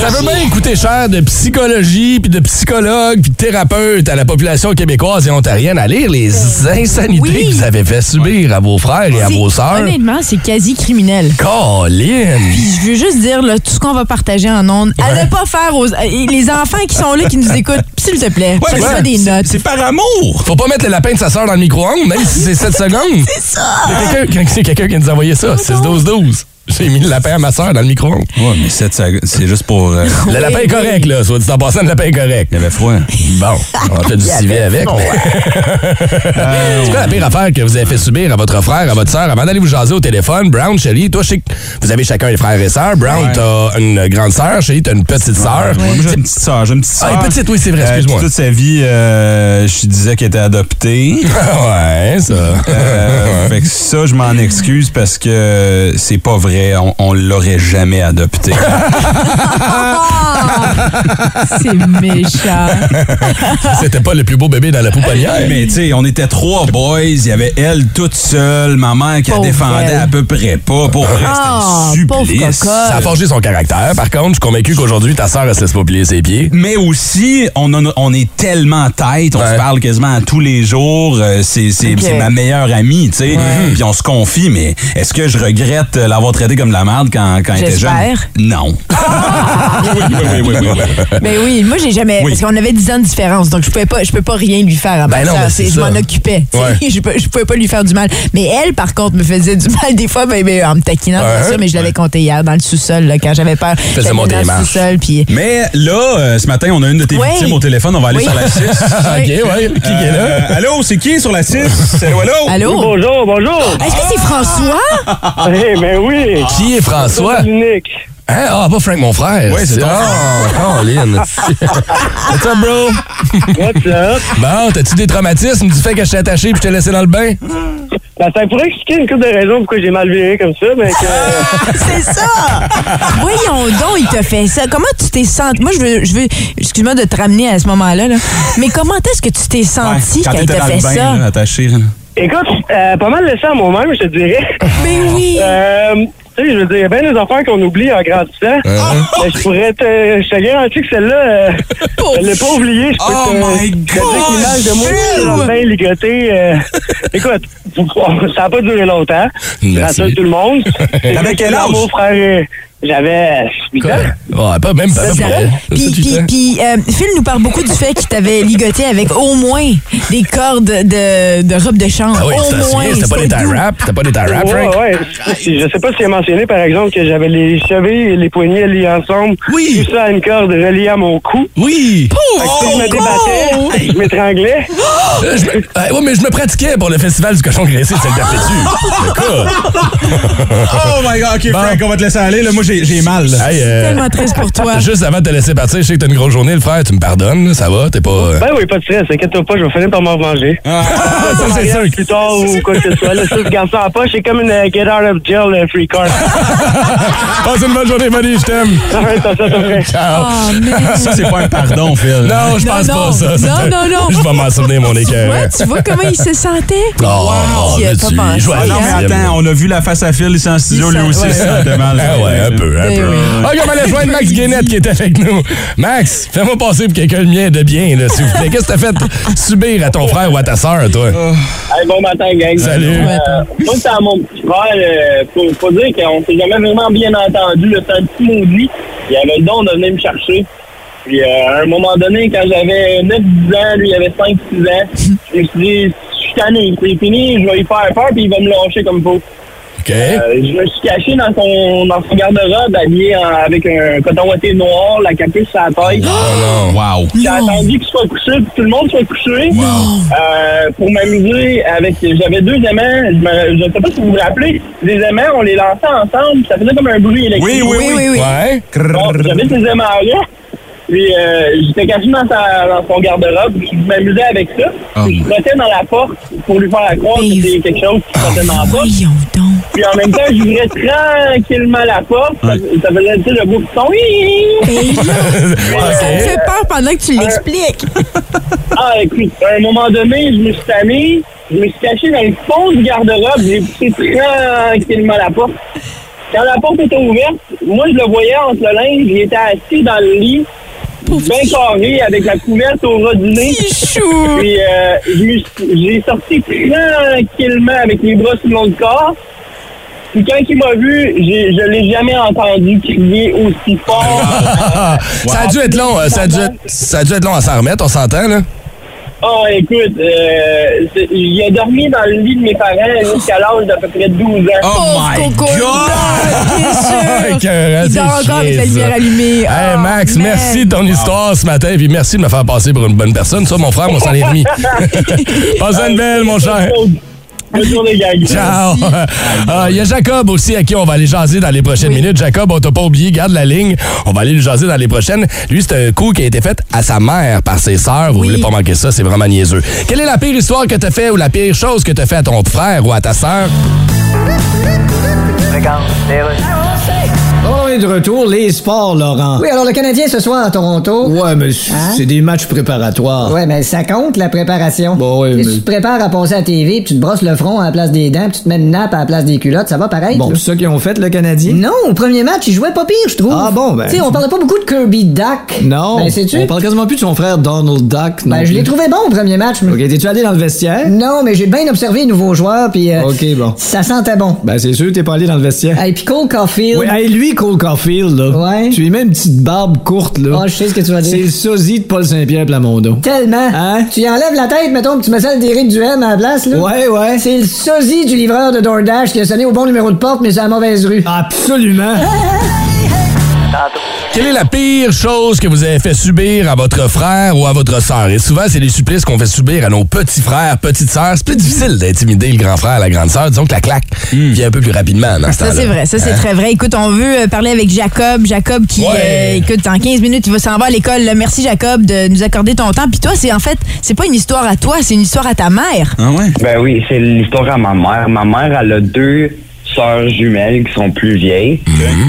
Ça veut bien coûter cher de psychologie, puis de psychologue, puis de thérapeute à la population québécoise et ontarienne à lire les insanités Oui. que vous avez fait subir à vos frères et à vos sœurs. Honnêtement, c'est quasi criminel. Colin! Puis je veux juste dire, là, tout ce qu'on va partager en ondes, à ne pas faire aux. Les enfants qui sont là, qui nous écoutent, s'il te plaît, Ouais, faites des notes. C'est par amour! Faut pas mettre le lapin de sa sœur dans le micro-ondes, même si c'est 7 secondes. C'est ça! C'est quelqu'un c'est quelqu'un qui nous a envoyé ça, 6-12-12. J'ai mis le lapin à ma sœur dans le micro-ondes. Ouais, mais secondes, c'est juste pour. euh, Le lapin est correct, là. Soit dit en passant, le lapin est correct. Il y avait froid. Bon, on a fait du civet avec. mais- C'est quoi la pire affaire que vous avez fait subir à votre frère, à votre sœur, avant d'aller vous jaser au téléphone? Brown, Shelly, toi, je sais que vous avez chacun des frères et sœurs. Brown, Ouais. t'as une grande sœur. Shelly, t'as une petite sœur. Moi, j'ai une petite sœur. J'ai une petite Ah, sœur. une petite, oui, c'est vrai, Euh, excuse-moi. toute sa vie, euh, je disais qu'elle était adoptée. ouais, ça. Euh, fait que ça, je m'en excuse parce que c'est pas vrai. On, on l'aurait jamais adopté. C'est méchant. C'était pas le plus beau bébé dans la pouponnière. Mais tu sais, on était trois boys. Il y avait elle toute seule, ma mère qui la défendait elle. à peu près pas. Pour Ah, supplice. cocotte. Ça a forgé son caractère. Par contre, je suis convaincu qu'aujourd'hui, ta sœur, elle se laisse pas plier ses pieds. Mais aussi, on, en a- on est tellement tête, on Ouais. se parle quasiment à tous les jours. euh, c'est ma meilleure amie, tu sais. Puis on se confie, mais est-ce que je regrette euh, l'avoir traité comme de la merde quand, quand elle était jeune? J'espère. Non. Oui, oui, oui, oui, oui, oui. Mais oui, moi j'ai jamais Oui. parce qu'on avait 10 ans de différence, donc je pouvais pas je peux pas rien lui faire à ma Ben non, c'est- je ça. m'en occupais. Ouais. Je, je pouvais pas lui faire du mal. Mais elle par contre me faisait du mal des fois ben, ben, en me taquinant bien Ouais. sûr, mais je l'avais compté hier dans le sous-sol là, quand j'avais peur. Faisais J'allais monter dans le sous-sol puis Mais là, euh, ce matin, on a une de tes Oui. victimes au téléphone. On va aller Oui. sur la 6. OK, ouais. Qui est là? Euh, allô, c'est qui sur la 6? C'est allô? Allô? Bonjour, bonjour. Est-ce que c'est François? Eh, mais oui. Qui est François? Hein? Ah, pas Frank, mon frère. Ouais, c'est ton Ah, Colin. What's up, bro? What's up? Bon, t'as-tu des traumatismes du fait que je t'ai attaché et je t'ai laissé dans le bain? Ben, ça pourrait expliquer une couple de raisons pourquoi j'ai mal viré comme ça, mais que... C'est ça Voyons donc, il t'a fait ça. Comment tu t'es senti? Moi je veux je veux excuse-moi de te ramener à ce moment-là là. Mais comment est-ce que tu t'es senti quand quand il t'a dans fait le bain, ça? là, attaché. là. Écoute, euh, pas mal laissé à moi-même, je te dirais. Mais oui Euh, sais, je veux dire, il y a bien des affaires qu'on oublie en grandissant. Mais je pourrais te... Je te garantis que celle-là, euh, je l'ai pas oubliée. Je peux Oh te, my te dire que l'image de moi le ligoté. euh, écoute, ça n'a pas duré longtemps. Merci. Rassure tout le monde. T'avais quel âge? Mon frère, euh, j'avais 8 ans. Ouais, pas même pas. Puis, euh, Phil nous parle beaucoup du fait qu'il t'avait ligoté avec au moins des cordes de, de robe de chambre. Ah oui, au moins. c'était pas des tie wraps? C'était pas des tie wraps, Ouais, Frank? ouais. Je sais pas s'il a mentionné, par exemple, que j'avais les chevilles et les poignets liés ensemble. Oui. Tout ça à une corde reliée à mon cou. Oui! Que si je me débattais, je m'étranglais. Euh, je me- euh, ouais, mais je me pratiquais pour le festival du cochon graissé de celle Écoute! Oh my God, OK, Bon. Frank, on va te laisser aller. Là, moi, j'ai mal. là. Hey, euh, Tellement triste pour toi. Juste avant de te laisser partir, je sais que t'as une grosse journée, le frère. Tu me pardonnes, ça va? T'es pas. euh, Ben oui, pas de stress, inquiète-toi pas, je vais finir par m'en revenger. ça, c'est sûr. Plus tard ou quoi que ce soit. Là, ça, je garde ça en poche, c'est comme une euh, get out of jail euh, free card. Passe une bonne journée, buddy, je t'aime. Ciao. Oh. Ça, c'est pas un pardon, Phil. Non, je Non, pense non. pas ça. Non, non, non. Je vais m'en souvenir, mon écœur. tu vois comment il se sentait? Oh, y as là, pas pensé, Ah non, mais hein? attends, on a vu la face à Phil ici en studio, Il lui aussi, ouais. il se sentait mal. Ah ouais, un peu, un Ben peu. OK, on va aller joindre Max Guénette qui est avec nous. Max, fais-moi passer pour quelqu'un de mien de bien, là, s'il vous plaît. Qu'est-ce que t'as fait subir à ton frère ou à ta sœur, toi? Hey, bon matin, gang. Salut. Euh, moi, c'est à mon petit frère. euh, faut, faut dire qu'on s'est jamais vraiment bien entendu. C'est un petit maudit. Il avait le don de venir me chercher. Puis, euh, à un moment donné, quand j'avais 9-10 ans, lui, il avait 5-6 ans, je me suis dit, je suis tanné, c'est fini, je vais y faire peur, puis il va me lâcher comme il faut. Euh, je me suis caché dans son, dans son garde-robe, habillé en- avec un coton ouaté noir, la capuche sur la tête. Oh non. Wow. J'ai attendu qu'il soit couché, puis tout le monde soit couché. Euh, pour m'amuser avec. J'avais deux aimants. Je, me, je sais pas si vous vous rappelez. Les aimants, on les lançait ensemble. Ça faisait comme un bruit électrique. Oui, oui, Oui, oui, oui. Ouais. Bon, j'avais ces aimants-là. Puis euh, j'étais caché dans, sa, dans son garde-robe. Je m'amusais avec ça. Puis je frottais dans la porte pour lui faire croire que c'était quelque chose qui frottait dans la porte. Voyons donc. Puis en même temps, j'ouvrais tranquillement la porte. Ça, ça faisait le beau son. Et là, ça me fait peur pendant que tu l'expliques. Ah, écoute, à un moment donné, je me suis tanné, je me suis caché dans le fond du garde-robe, j'ai poussé tranquillement la porte. Quand la porte était ouverte, moi, je le voyais entre le linge, il était assis dans le lit, bien carré, avec la couverte au ras du nez. Chou. Puis, euh, j'ai sorti tranquillement avec les bras sur le long du corps. Puis quand il m'a vu, j'ai- je l'ai jamais entendu crier aussi fort. Ça a dû être long. euh, Ça a dû ça a dû être long à s'en remettre, on s'entend, là? Ah, écoute, euh, il a dormi dans le lit de mes parents jusqu'à l'âge d'à peu près 12 ans. Oh my Coco, God! bien sûr. Il c'est dort encore avec la lumière allumée. Hey Oh, Max, merci de ton histoire ce matin, puis merci de me faire passer pour une bonne personne. Ça, mon frère, on s'en est remis. Passe une belle, mon cher. Bonne journée, gang. Ciao! Ah, Il y a Jacob aussi à qui on va aller jaser dans les prochaines minutes. Jacob, on t'a pas oublié, garde la ligne. On va aller le jaser dans les prochaines. Lui, c'est un coup qui a été fait à sa mère par ses sœurs. Vous Oui. voulez pas manquer ça, c'est vraiment niaiseux. Quelle est la pire histoire que t'as fait ou la pire chose que t'as fait à ton frère ou à ta sœur? On est de retour, les sports, Laurent. Oui, alors le Canadien ce soir à Toronto. Ouais, mais Hein? c'est des matchs préparatoires. Ouais, mais ça compte, la préparation. Bon, ouais, Tu sais, mais- Tu te prépares à passer à la TV, puis tu te brosses le front à la place des dents, puis tu te mets une nappe à la place des culottes, ça va pareil? Bon, c'est ça qu'ils ont fait, le Canadien? Non, au premier match, il jouait pas pire, je trouve. Ah bon, ben- Tu sais, on parlait pas beaucoup de Kirby Duck. Non. Ben, sais-tu? On parle quasiment plus de son frère Donald Duck. non Ben, je l'ai trouvé bon au premier match. mais- Ok, t'es-tu allé dans le vestiaire? Non, mais j'ai bien observé les nouveaux joueurs, puis euh, Ok, bon. ça sentait bon. Ben, c'est sûr, t'es pas allé dans le vestiaire. Hey, puis Cole Caulfield. Oui, hey, lui, Cole Caulfield, là. Ouais. Tu lui mets une petite barbe courte, là. Ah, je sais ce que tu vas c'est dire. le sosie de Paul Saint-Pierre Plamondon. Tellement. Hein? Tu y enlèves la tête, mettons, que tu mets celle d'Éric Duhem à la place, là. Ouais, ouais. C'est le sosie du livreur de DoorDash qui a sonné au bon numéro de porte, mais c'est à la mauvaise rue. Absolument. Quelle est la pire chose que vous avez fait subir à votre frère ou à votre sœur? Et souvent, c'est les supplices qu'on fait subir à nos petits frères, petites sœurs. C'est plus difficile d'intimider le grand frère, la grande sœur. Disons que la claque vient un peu plus rapidement dans ce Ça, c'est vrai. Ça, c'est Hein? très vrai. Écoute, on veut euh, parler avec Jacob. Jacob qui, Ouais. euh, écoute, en 15 minutes, il va s'en va à l'école. Merci, Jacob, de nous accorder ton temps. Puis toi, c'est en fait, c'est pas une histoire à toi, c'est une histoire à ta mère. Ah ouais? Ben oui, c'est l'histoire à ma mère. Ma mère, elle a deux sœurs jumelles qui sont plus vieilles.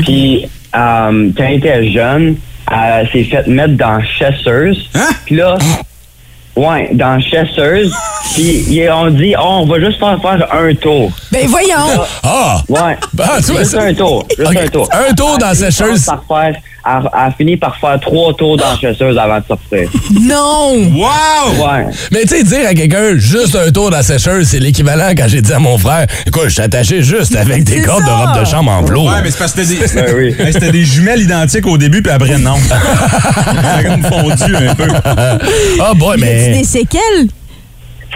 Puis, euh, quand elle était jeune, elle s'est faite mettre dans chasseuse. Puis là, ouais, dans chasseuse. Puis, ils ont dit, oh, on va juste faire faire un tour. Ben voyons! Ah! Ouais. Ah, tu vois, juste ça- un tour. Juste Ok. un tour. Un tour dans fini par- faire- Elle elle a fini par faire trois tours dans la chasseuse avant de sortir. Non! Wow! Ouais. Mais tu sais, dire à quelqu'un juste un tour dans la sécheuse, c'est l'équivalent quand j'ai dit à mon frère, écoute, je suis attaché juste avec des cordes de robe de chambre en velours. Ouais, mais c'est parce que c'était des, Ben oui. Hey, c'était des jumelles identiques au début, puis après, non. ça a comme fondu un peu. Ah, boy, Y mais. des séquelles?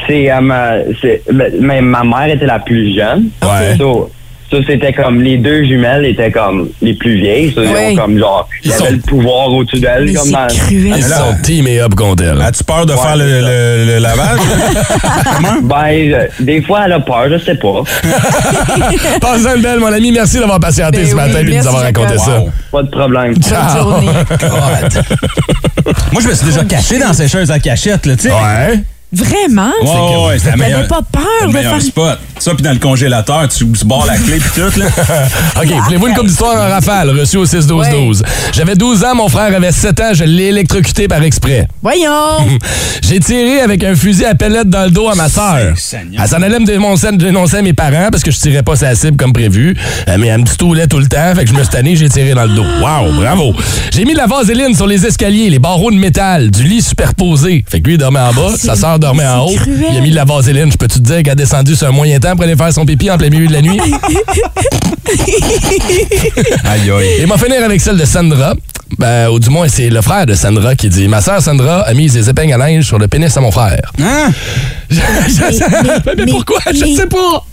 C'est, euh, ma, c'est- mais- mais ma mère était la plus jeune. Ouais. So, Ça, c'était comme les deux jumelles étaient comme les plus vieilles. Ça, ils ont comme genre, le pouvoir au-dessus d'elles. comme dans- Ils sont teamés up contre elle. As-tu peur de faire le, le- le lavage? Ben, euh, des fois, elle a peur, je sais pas. Passe une belle, mon ami. Merci d'avoir patienté Ben ce matin et de nous avoir raconté ça. Pas de problème. Ciao. Moi, je me suis déjà caché dans ces choses à cachette, là, tu sais. Ouais. Vraiment? Ouais, ouais, ouais, T'avais pas peur de faire... spot. Ça, puis dans le congélateur, tu tu barres la clé puis tout, là. OK, voulez-vous une coupe d'histoire en rafale, reçue au 6-12-12? J'avais 12 ans, mon frère avait 7 ans, je l'ai électrocuté par exprès. Voyons! J'ai tiré avec un fusil à pellette dans le dos à ma sœur. Elle s'en allait me dénoncer, dénoncer à mes parents parce que je tirais pas sa cible comme prévu. Euh, Mais elle me stoulait tout le temps, fait que je me suis tanné, j'ai tiré dans le dos. Wow, bravo! J'ai mis de la vaseline sur les escaliers, les barreaux de métal, du lit superposé. Fait que lui, il dormait en bas, sa sœur dormait en haut. cruel. Il a mis de la vaseline. Je peux-tu te dire qu'elle a descendu sur un moyen temps? Pour aller faire son pipi en plein milieu de la nuit? Aïe, aïe. Et m'a finir avec celle de Sandra. Ben, ou du moins, c'est le frère de Sandra qui dit Ma sœur Sandra a mis ses épingles à linge sur le pénis à mon frère. Hein? Je- je- mais, pourquoi? Je sais pas. Je sais pas,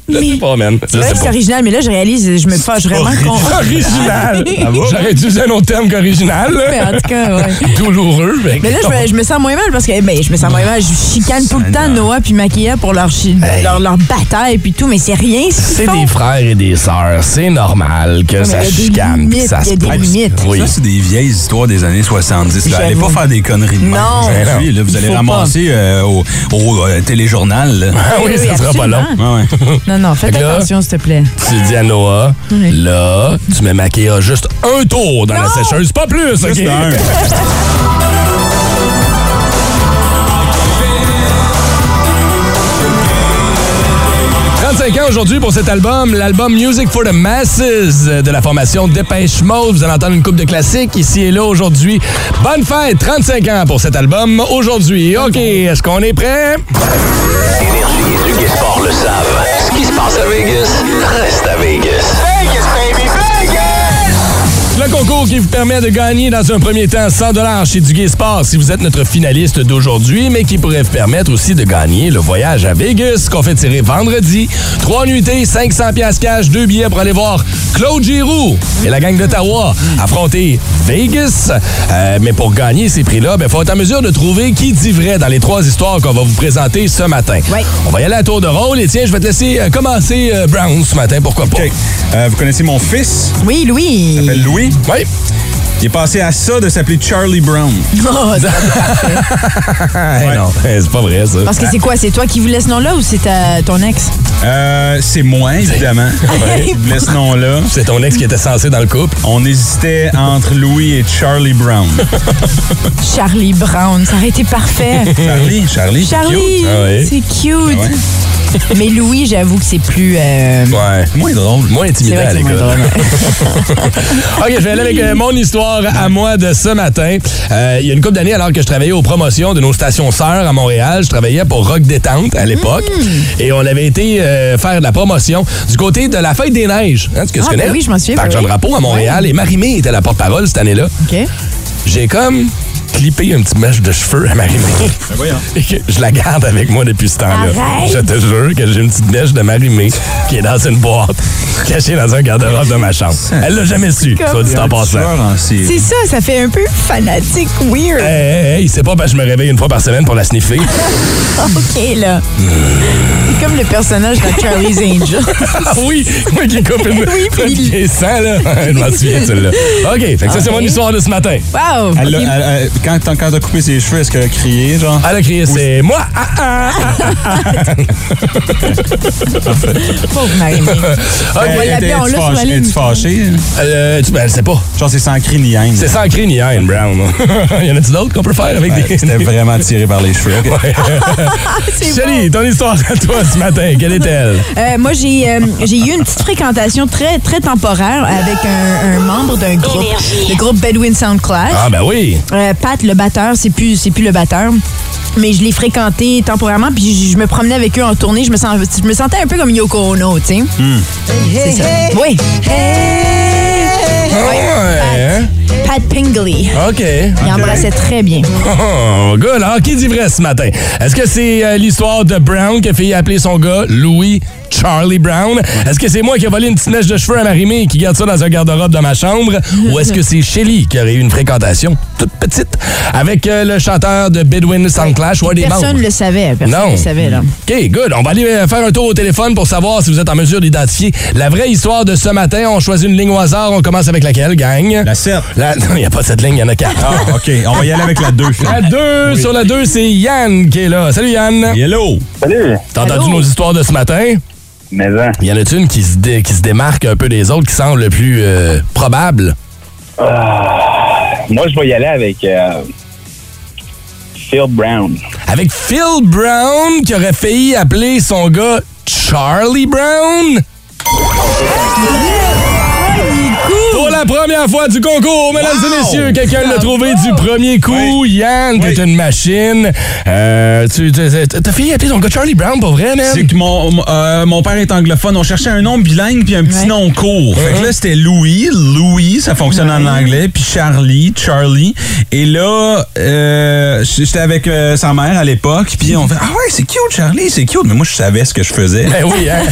C'est vrai sais que c'est original, mais là, je réalise, je me fâche vraiment contre. Original. J'aurais utilisé un autre terme qu'original. en tout cas, ouais. Douloureux. Mais, Mais là, je me, je me sens moins mal parce que ben, je me sens moins mal. Je chicane tout le temps Noah puis Maquilla pour leur, chi- leur, leur bataille puis tout, mais c'est rien. C'est des frères et des sœurs. C'est normal que mais ça chicane. puis limites, ça il y a se des limites. Oui. Ça, c'est des vieilles histoires des années 70. Là. Allez pas faire des conneries de. Non. Là, vous allez ramasser euh, au, au, euh, téléjournal. là. Ah oui, Oui, ça sera pas long. Non, non, là- attention, s'il te plaît. Tu dis à Noah, Oui. là, tu mets Maquilla juste un tour dans la sécheuse, pas plus, OK? Juste un. 35 ans aujourd'hui pour cet album, l'album Music for the Masses de la formation Dépêche Mode. Vous allez entendre une coupe de classiques ici et là aujourd'hui. Bonne fête, 35 ans pour cet album aujourd'hui. OK, est-ce qu'on est prêt? Énergie et Sport le savent. Ce qui se passe à Vegas, reste à Vegas. Vegas, baby, Vegas! Le concours qui vous permet de gagner dans un premier temps 100 chez Duguay Sport si vous êtes notre finaliste d'aujourd'hui, mais qui pourrait vous permettre aussi de gagner le voyage à Vegas qu'on fait tirer vendredi. Trois nuitées, 500 pièces cash, deux billets pour aller voir Claude Giroux et la gang d'Ottawa affronter Vegas. Euh, mais pour gagner ces prix-là, il faut être en mesure de trouver qui dit vrai dans les trois histoires qu'on va vous présenter ce matin. On va y aller à tour de rôle et tiens, je vais te laisser euh, commencer euh, Brown ce matin, pourquoi pas. OK. Euh, vous connaissez mon fils? Oui, Louis. Il s'appelle Louis. Oui. Il est passé à ça de s'appeler Charlie Brown. Oh. Eh non, c'est pas vrai ça. Parce que c'est quoi? C'est toi qui voulais ce nom-là ou c'est ta- ton ex? Euh, c'est moi, évidemment. Voulais ce nom-là. C'est ton ex qui était censé dans le couple. On hésitait entre Louis et Charlie Brown. Charlie Brown. Ça aurait été parfait. Charlie, Charlie, c'est Charlie, cute. Ah c'est cute. Ah ouais. Mais Louis, j'avoue que c'est plus. euh, Ouais. Moins drôle. Moins intimidant à que l'école. OK, je vais aller avec euh, mon histoire à moi de ce matin. Euh, il y a une couple d'années, alors que je travaillais aux promotions de nos stations sœurs à Montréal, je travaillais pour Rock Détente à l'époque. Et on avait été euh, faire de la promotion du côté de la Fête des Neiges. Hein, tu Ah, connais? ben oui, je m'en souviens, Parc oui. Drapeau à Montréal. Et Marie-Mé était la porte-parole cette année-là. OK. J'ai comme clippé une petite mèche de cheveux à Marie-Mé. Et que je la garde avec moi depuis ce temps-là. Je te jure que j'ai une petite mèche de Marie-Mé qui est dans une boîte, cachée dans un garde-robe de ma chambre. Elle l'a jamais su, soit dit en passant. C'est ça, ça fait un peu fanatique, weird. Hey, hey, hey, c'est pas parce que je me réveille une fois par semaine pour la sniffer. OK, là. C'est comme le personnage de Charlie's Angel. ah oui, moi qui coupe une Oui, puis sent, là. Je m'en souviens, celle-là. OK, fait que ça, c'est mon histoire de ce matin. Wow! Elle, OK. a- elle- elle- quand t'as quand t'as coupé ses cheveux, est-ce qu'elle a crié, genre? Elle a crié, c'est moi. Ah, ah, ah, Pauvre Marie-Mé. ah. On l'a. Es-tu fâché? Euh, tu, ben, pas. Genre, c'est sans cri ni haine. C'est sans cri ni haine, Brown. y en a-tu d'autres qu'on peut faire avec Ouais, des... C'était vraiment tiré par les cheveux. ok. C'est Chérie, ton histoire à toi ce matin, quelle est-elle? Euh, moi, j'ai euh, eu une petite fréquentation très, très temporaire avec un, un membre d'un groupe, le groupe Bedouin Sound Clash. Ah, ben oui. Euh, Pat, le batteur, c'est plus, c'est plus le batteur. Mais je l'ai fréquenté temporairement, puis je, je me promenais avec eux en tournée. Je me, sens, je me sentais un peu comme Yoko Ono, tu sais. C'est ça. Oui. Ouais, hein? Pat Langley. OK. Il embrassait très bien. Oh, good. Alors, qui dit vrai ce matin? Est-ce que c'est euh, l'histoire de Brown qui a fait appeler son gars Louis Charlie Brown? Est-ce que c'est moi qui ai volé une petite mèche de cheveux à Marimé et qui garde ça dans un garde-robe dans ma chambre? Ou est-ce que c'est Shelly qui aurait eu une fréquentation toute petite avec euh, le chanteur de Bidwin Soundclash ou un des Personne membres? ne le savait. Personne Non. ne le savait, là. OK, good. On va aller euh, faire un tour au téléphone pour savoir si vous êtes en mesure d'identifier la vraie histoire de ce matin. On choisit une ligne au hasard. On commence avec laquelle, gang? La 7. La... Non, il n'y a pas cette ligne, il y en a 4. Ah, OK. On va y aller avec la 2. La 2, sur la 2, c'est Yann qui est là. Salut Yann. Hello. Salut. T'as entendu nos histoires de ce matin? Mais hein. Y en a-tu une qui se, dé- qui se démarque un peu des autres, qui semble le plus euh, probable? Ah, moi, je vais y aller avec euh, Phil Brown. Avec Phil Brown qui aurait failli appeler son gars Charlie Brown? Pour la première fois du concours, mesdames et messieurs, quelqu'un l'a trouvé du premier coup. Yann, t'es une machine. Euh, tu, tu- t'as failli appeler ton gars Charlie Brown, pour vrai, man? C'est que mon, euh, mon père est anglophone. On cherchait un nom bilingue puis un petit nom court. Fait que là, c'était Louis. Louis, ça fonctionne en anglais. Puis Charlie, Charlie. Et là, euh, j'étais avec euh, sa mère à l'époque. Puis on fait Ah ouais, c'est cute, Charlie, c'est cute. Mais moi, je savais ce que je faisais. Ben oui, hein?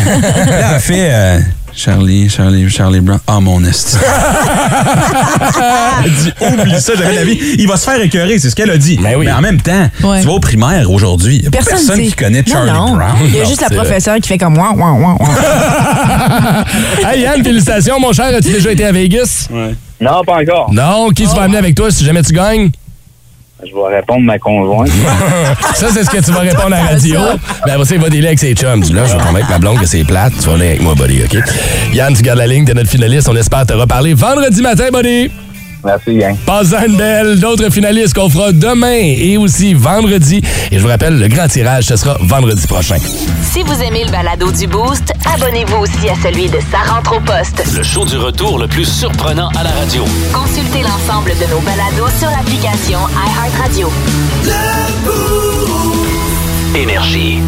Là, elle fait euh, Charlie, Charlie, Charlie Brown. Ah, mon esti. Elle dit, oublie ça, jamais de la vie. Il va se faire écœurer, c'est ce qu'elle a dit. Mais en même temps, Ouais. tu vas au primaire aujourd'hui. Il n'y a pas personne qui connaît Non, Charlie non. Brown. Il y a juste la professeure qui fait comme moi. Hey Yann, félicitations, mon cher. As-tu déjà été à Vegas? Non, pas encore. Non, qui se va amener avec toi si jamais tu gagnes? Je vais répondre ma conjointe. Ça, c'est ce que tu vas répondre à la radio. Ben, après ça, il va délai avec ses chums. Là, je vais convaincre ma blonde que c'est plate. Tu vas aller avec moi, buddy, OK? Yann, tu gardes la ligne, t'es notre finaliste. On espère te reparler vendredi matin, buddy. Merci, gang. Passe une belle. D'autres finalistes qu'on fera demain et aussi vendredi. Et je vous rappelle, le grand tirage, ce sera vendredi prochain. Si vous aimez le balado du Boost, abonnez-vous aussi à celui de Sa rentre au poste. Le show du retour le plus surprenant à la radio. Consultez l'ensemble de nos balados sur l'application iHeartRadio. Énergie.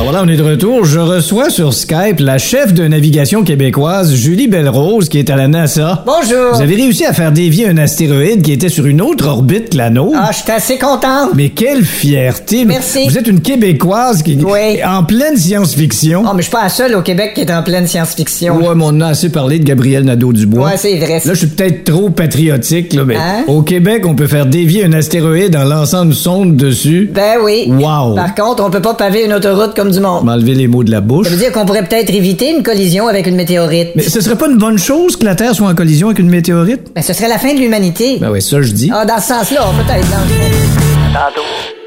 Ben voilà, on est de retour. Je reçois sur Skype la chef de navigation québécoise, Julie Belrose, qui est à la NASA. Bonjour. Vous avez réussi à faire dévier un astéroïde qui était sur une autre orbite que la nôtre. Ah, je suis assez contente. Mais quelle fierté! Merci. Vous êtes une Québécoise qui Oui. en pleine science-fiction. Oh, mais je suis pas la seule au Québec qui est en pleine science-fiction. Ouais, mais on a assez parlé de Gabriel Nadeau-Dubois. Ouais, c'est vrai. Là, je suis peut-être trop patriotique, là, mais Hein? au Québec, on peut faire dévier un astéroïde en lançant une sonde dessus. Ben oui. Wow! Par contre, on peut pas paver une autoroute comme du monde. M'enlever les mots de la bouche. Ça veut dire qu'on pourrait peut-être éviter une collision avec une météorite. Mais ce serait pas une bonne chose que la Terre soit en collision avec une météorite? Ben, ce serait la fin de l'humanité. Ben oui, ça je dis. Ah, dans ce sens-là, peut-être. dans le fond. Tantôt.